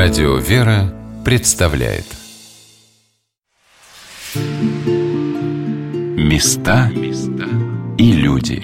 Радио «Вера» представляет. Места и люди.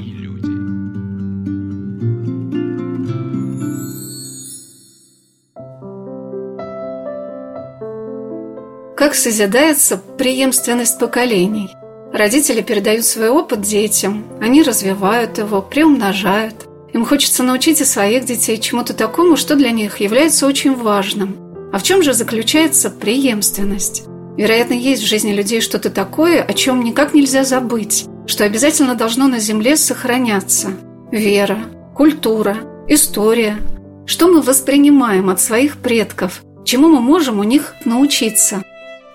Как созидается преемственность поколений? Родители передают свой опыт детям, они развивают его, приумножают – им хочется научить и своих детей чему-то такому, что для них является очень важным. А в чем же заключается преемственность? Вероятно, есть в жизни людей что-то такое, о чем никак нельзя забыть, что обязательно должно на Земле сохраняться. Вера, культура, история. Что мы воспринимаем от своих предков, чему мы можем у них научиться.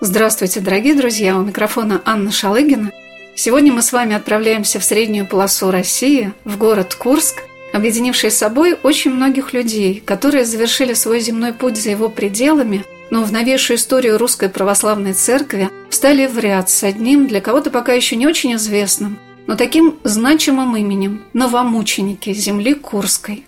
Здравствуйте, дорогие друзья, у микрофона Анна Шалыгина. Сегодня мы с вами отправляемся в среднюю полосу России, в город Курск, объединивший собой очень многих людей, которые завершили свой земной путь за его пределами, но в новейшую историю Русской Православной Церкви встали в ряд с одним, для кого-то пока еще не очень известным, но таким значимым именем – новомученики земли Курской.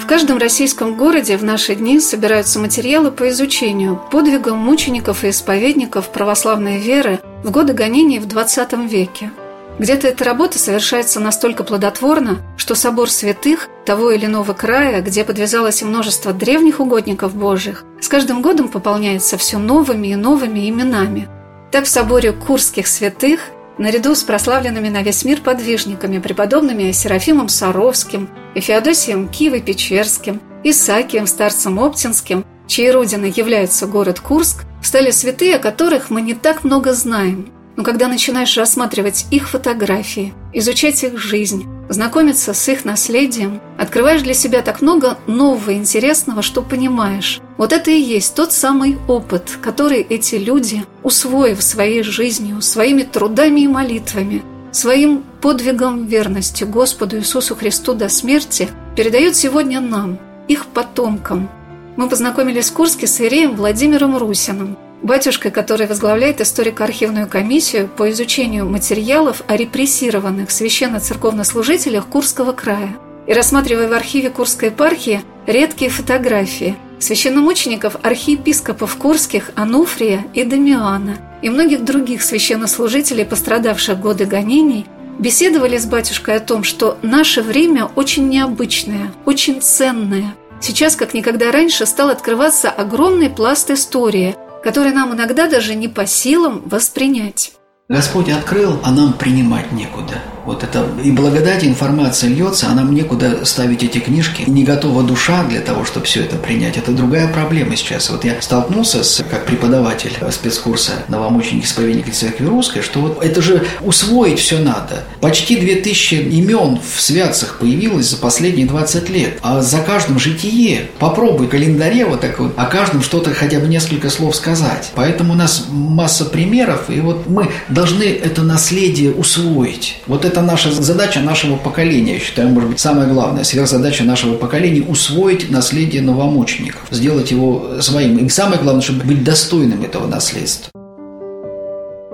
В каждом российском городе в наши дни собираются материалы по изучению подвигам мучеников и исповедников православной веры в годы гонений в XX веке – где-то эта работа совершается настолько плодотворно, что собор святых того или иного края, где подвязалось множество древних угодников Божьих, с каждым годом пополняется все новыми и новыми именами. Так в соборе Курских святых, наряду с прославленными на весь мир подвижниками, преподобными Серафимом Саровским и Феодосием Киевой-Печерским, Исаакием Старцем Оптинским, чьей родиной является город Курск, стали святые, о которых мы не так много знаем – но когда начинаешь рассматривать их фотографии, изучать их жизнь, знакомиться с их наследием, открываешь для себя так много нового и интересного, что понимаешь. Вот это и есть тот самый опыт, который эти люди, усвоив своей жизнью, своими трудами и молитвами, своим подвигом верности Господу Иисусу Христу до смерти, передают сегодня нам, их потомкам. Мы познакомились в Курске с Иреем Владимиром Русиным, батюшкой, который возглавляет историко-архивную комиссию по изучению материалов о репрессированных священно-церковнослужителях Курского края и рассматривая в архиве Курской епархии редкие фотографии священномучеников архиепископов Курских Ануфрия и Дамиана и многих других священнослужителей, пострадавших годы гонений, беседовали с батюшкой о том, что наше время очень необычное, очень ценное. Сейчас, как никогда раньше, стал открываться огромный пласт истории – который нам иногда даже не по силам воспринять. Господь открыл, а нам принимать некуда. Вот это и благодать, информация льется, а нам некуда ставить эти книжки. Не готова душа для того, чтобы все это принять. Это другая проблема сейчас. Вот я столкнулся с, как преподаватель спецкурса новомученики исповедники церкви русской, что вот это же усвоить все надо. Почти 2000 имен в святцах появилось за последние 20 лет. А за каждым житие. Попробуй календаре вот так вот о каждом что-то хотя бы несколько слов сказать. Поэтому у нас масса примеров, и вот мы должны это наследие усвоить. Вот это это наша задача нашего поколения, я считаю, может быть, самая главная сверхзадача нашего поколения – усвоить наследие новомучеников, сделать его своим. И самое главное, чтобы быть достойным этого наследства.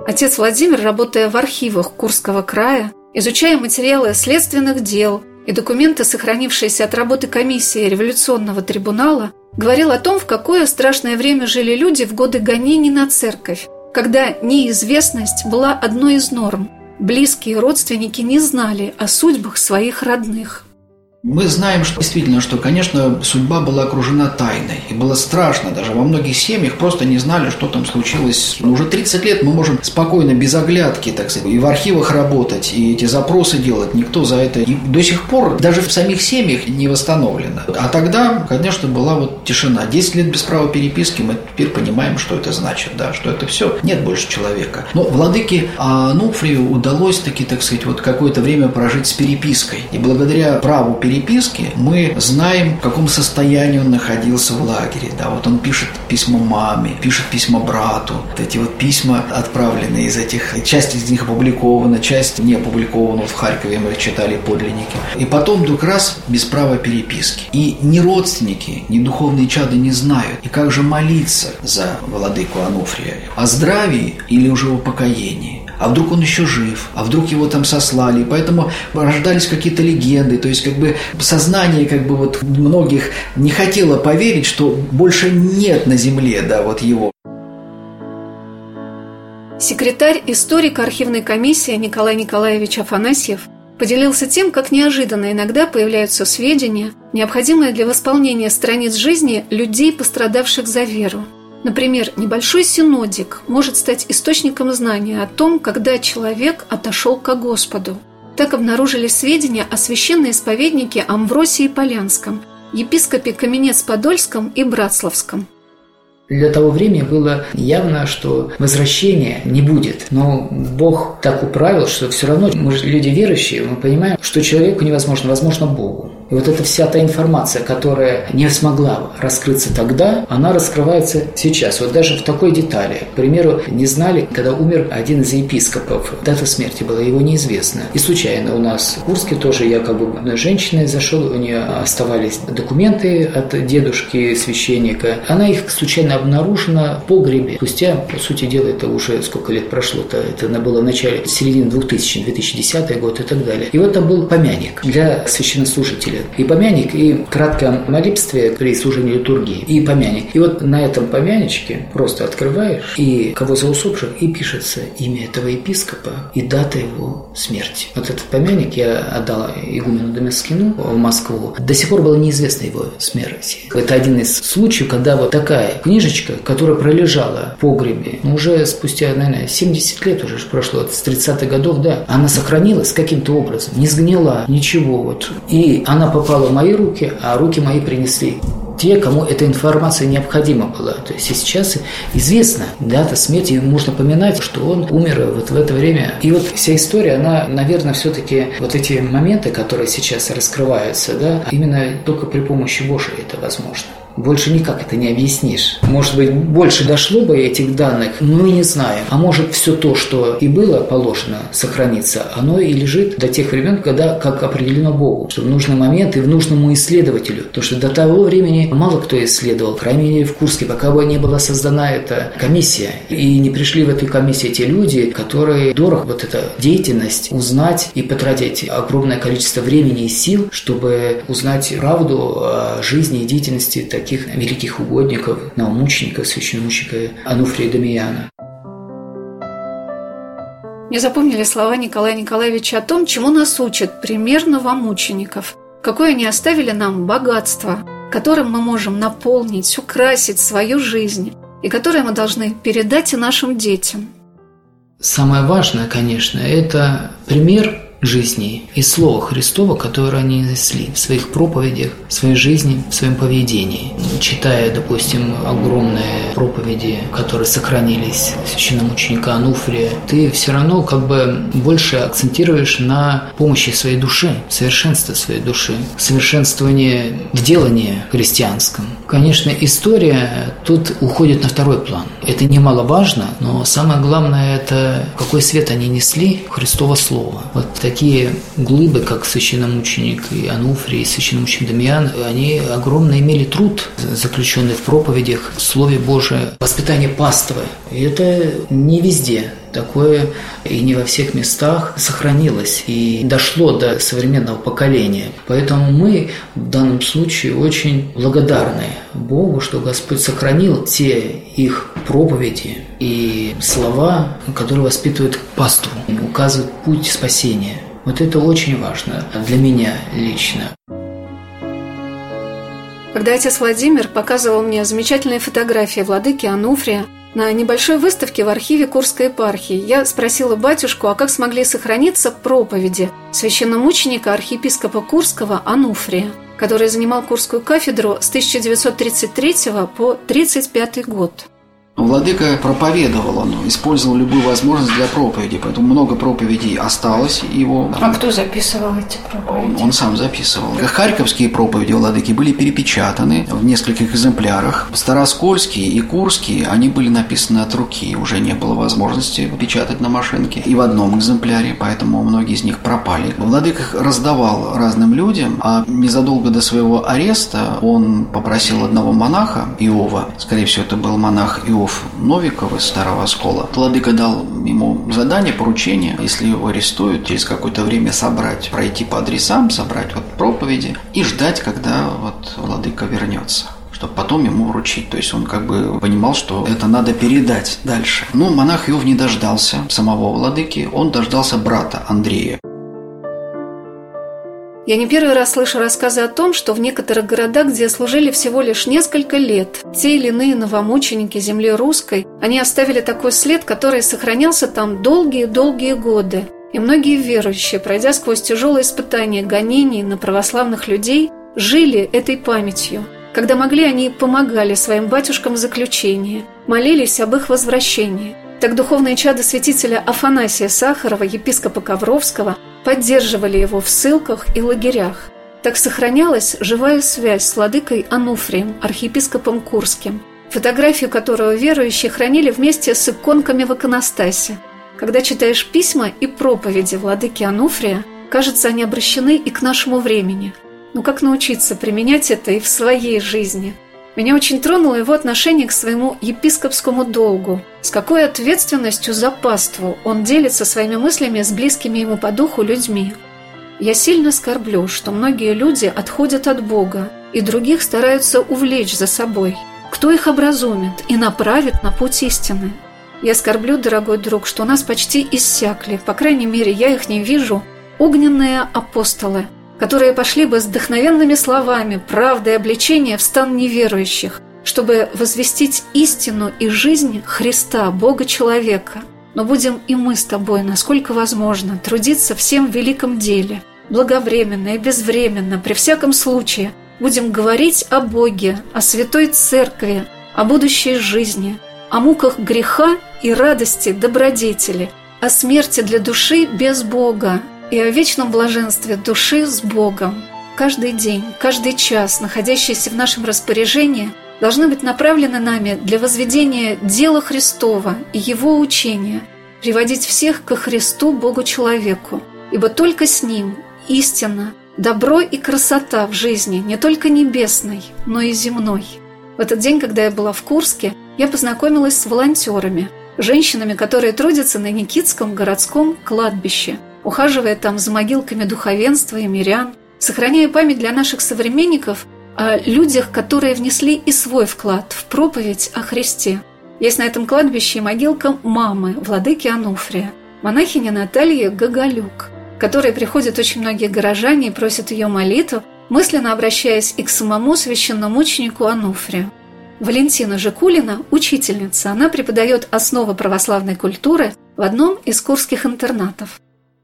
Отец Владимир, работая в архивах Курского края, изучая материалы следственных дел и документы, сохранившиеся от работы комиссии революционного трибунала, говорил о том, в какое страшное время жили люди в годы гонений на церковь, когда неизвестность была одной из норм – близкие родственники не знали о судьбах своих родных. Мы знаем, что действительно, что, конечно, судьба была окружена тайной. И было страшно даже. Во многих семьях просто не знали, что там случилось. Но уже 30 лет мы можем спокойно, без оглядки, так сказать, и в архивах работать, и эти запросы делать. Никто за это и до сих пор даже в самих семьях не восстановлено. А тогда, конечно, была вот тишина. 10 лет без права переписки, мы теперь понимаем, что это значит, да, что это все. Нет больше человека. Но владыке Ануфрию удалось таки, так сказать, вот какое-то время прожить с перепиской. И благодаря праву переписки переписке мы знаем, в каком состоянии он находился в лагере. Да, вот он пишет письма маме, пишет письма брату. Вот эти вот письма отправлены из этих, часть из них опубликована, часть не опубликована. В Харькове мы читали подлинники. И потом вдруг раз без права переписки. И ни родственники, ни духовные чады не знают. И как же молиться за владыку Ануфрия? О здравии или уже о покоении? А вдруг он еще жив, а вдруг его там сослали. Поэтому рождались какие-то легенды. То есть как бы сознание как бы вот многих не хотело поверить, что больше нет на земле, да, вот его. Секретарь историка архивной комиссии Николай Николаевич Афанасьев поделился тем, как неожиданно иногда появляются сведения, необходимые для восполнения страниц жизни людей, пострадавших за веру. Например, небольшой синодик может стать источником знания о том, когда человек отошел к Господу. Так обнаружили сведения о священной исповеднике Амвросии Полянском, епископе Каменец-Подольском и Братславском – для того времени было явно, что возвращения не будет. Но Бог так управил, что все равно мы же люди верующие, мы понимаем, что человеку невозможно, возможно Богу. И вот эта вся та информация, которая не смогла раскрыться тогда, она раскрывается сейчас. Вот даже в такой детали. К примеру, не знали, когда умер один из епископов. Дата смерти была его неизвестна. И случайно у нас в Курске тоже я как бы женщина зашел, у нее оставались документы от дедушки священника. Она их случайно обнаружена в погребе. Спустя, по сути дела, это уже сколько лет прошло-то, это было в начале, середины 2000 2010 год и так далее. И вот там был помяник для священнослужителя. И помяник, и краткое молитве при служении литургии, и помяник. И вот на этом помяничке просто открываешь, и кого за усопших, и пишется имя этого епископа и дата его смерти. Вот этот помяник я отдал игумену Домескину в Москву. До сих пор было неизвестно его смерти. Это один из случаев, когда вот такая книжечка книжечка, которая пролежала в погребе, ну, уже спустя, наверное, 70 лет уже прошло, с 30-х годов, да, она сохранилась каким-то образом, не сгнила, ничего вот. И она попала в мои руки, а руки мои принесли те, кому эта информация необходима была. То есть сейчас известна дата смерти, и можно поминать, что он умер вот в это время. И вот вся история, она, наверное, все-таки вот эти моменты, которые сейчас раскрываются, да, именно только при помощи Божьей это возможно. Больше никак это не объяснишь. Может быть, больше дошло бы этих данных, мы не знаем. А может, все то, что и было положено сохраниться, оно и лежит до тех времен, когда как определено Богу, что в нужный момент и в нужному исследователю. То, что до того времени мало кто исследовал, крайней мере в Курске, пока бы не была создана эта комиссия. И не пришли в эту комиссию те люди, которые дорог вот эта деятельность узнать и потратить огромное количество времени и сил, чтобы узнать правду о жизни и деятельности таких великих угодников, новомучеников, священномученика Ануфрия Дамияна. Мне запомнили слова Николая Николаевича о том, чему нас учат пример новомучеников, какое они оставили нам богатство, которым мы можем наполнить, украсить свою жизнь и которое мы должны передать и нашим детям. Самое важное, конечно, это пример жизни и Слова Христова, которое они несли в своих проповедях, в своей жизни, в своем поведении. Читая, допустим, огромные проповеди, которые сохранились священномученика Ануфрия, ты все равно как бы больше акцентируешь на помощи своей душе, совершенстве своей души, совершенствование в делании христианском. Конечно, история тут уходит на второй план. Это немаловажно, но самое главное – это какой свет они несли Христова Слова. Вот такие глыбы, как священномученик и Ануфрий, и священномученик Дамиан, они огромно имели труд, заключенный в проповедях, в Слове Божие, воспитание паствы. И это не везде такое и не во всех местах сохранилось и дошло до современного поколения. Поэтому мы в данном случае очень благодарны Богу, что Господь сохранил те их проповеди и слова, которые воспитывают паству, указывают путь спасения. Вот это очень важно для меня лично. Когда отец Владимир показывал мне замечательные фотографии владыки Ануфрия, на небольшой выставке в архиве Курской епархии я спросила батюшку, а как смогли сохраниться проповеди священномученика архиепископа Курского Ануфрия, который занимал Курскую кафедру с 1933 по 1935 год. Владыка проповедовал, он использовал любую возможность для проповеди, поэтому много проповедей осталось его. А кто записывал эти проповеди? Он, он сам записывал. Харьковские проповеди Владыки были перепечатаны в нескольких экземплярах. Староскольские и Курские, они были написаны от руки, уже не было возможности печатать на машинке. И в одном экземпляре, поэтому многие из них пропали. Владыка раздавал разным людям, а незадолго до своего ареста он попросил одного монаха, Иова, скорее всего, это был монах Иова, Львов Новиков из Старого Оскола. Владыка дал ему задание, поручение, если его арестуют, через какое-то время собрать, пройти по адресам, собрать вот проповеди и ждать, когда вот Владыка вернется чтобы потом ему вручить. То есть он как бы понимал, что это надо передать дальше. Но монах Иов не дождался самого владыки, он дождался брата Андрея. Я не первый раз слышу рассказы о том, что в некоторых городах, где служили всего лишь несколько лет, те или иные новомученики земли русской, они оставили такой след, который сохранялся там долгие-долгие годы. И многие верующие, пройдя сквозь тяжелые испытания гонений на православных людей, жили этой памятью – когда могли, они помогали своим батюшкам в заключении, молились об их возвращении. Так духовные чады святителя Афанасия Сахарова, епископа Ковровского, поддерживали его в ссылках и лагерях. Так сохранялась живая связь с владыкой Ануфрием, архиепископом Курским, фотографию которого верующие хранили вместе с иконками в иконостасе. Когда читаешь письма и проповеди владыки Ануфрия, кажется, они обращены и к нашему времени – но как научиться применять это и в своей жизни? Меня очень тронуло его отношение к своему епископскому долгу. С какой ответственностью за паству он делится своими мыслями с близкими ему по духу людьми. Я сильно скорблю, что многие люди отходят от Бога, и других стараются увлечь за собой. Кто их образумит и направит на путь истины? Я скорблю, дорогой друг, что у нас почти иссякли, по крайней мере, я их не вижу, огненные апостолы – которые пошли бы с вдохновенными словами, правдой обличения в стан неверующих, чтобы возвестить истину и жизнь Христа, Бога-человека. Но будем и мы с тобой, насколько возможно, трудиться всем в великом деле, благовременно и безвременно, при всяком случае, будем говорить о Боге, о Святой Церкви, о будущей жизни, о муках греха и радости добродетели, о смерти для души без Бога, и о вечном блаженстве души с Богом. Каждый день, каждый час, находящийся в нашем распоряжении, должны быть направлены нами для возведения дела Христова и Его учения, приводить всех ко Христу Богу-человеку, ибо только с Ним истина, добро и красота в жизни не только небесной, но и земной. В этот день, когда я была в Курске, я познакомилась с волонтерами, женщинами, которые трудятся на Никитском городском кладбище – ухаживая там за могилками духовенства и мирян, сохраняя память для наших современников о людях, которые внесли и свой вклад в проповедь о Христе. Есть на этом кладбище могилка мамы, владыки Ануфрия, монахиня Натальи Гагалюк, которой приходят очень многие горожане и просят ее молитву, мысленно обращаясь и к самому священномученику Ануфрию. Валентина Жекулина – учительница. Она преподает основы православной культуры в одном из курских интернатов.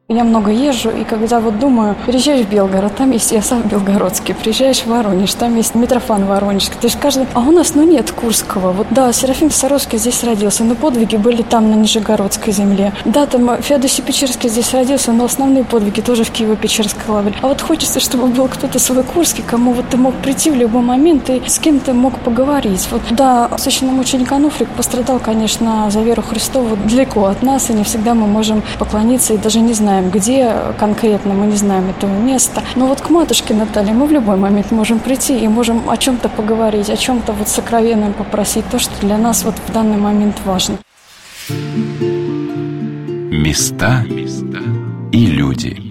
Я много езжу, и когда вот думаю, приезжаешь в Белгород, там есть я сам белгородский, приезжаешь в Воронеж, там есть Митрофан Воронежский. То есть каждый... А у нас, ну, нет Курского. Вот да, Серафим Саровский здесь родился, но подвиги были там, на Нижегородской земле. Да, там Феодосий Печерский здесь родился, но основные подвиги тоже в Киево-Печерской лавре. А вот хочется, чтобы был кто-то свой Курский, кому вот ты мог прийти в любой момент и с кем ты мог поговорить. Вот да, священномученик Ануфрик пострадал, конечно, за веру Христову далеко от нас, и не всегда мы можем поклониться и даже не знаем, знаем, где конкретно, мы не знаем этого места. Но вот к матушке Наталье мы в любой момент можем прийти и можем о чем-то поговорить, о чем-то вот сокровенном попросить, то, что для нас вот в данный момент важно. Места и люди.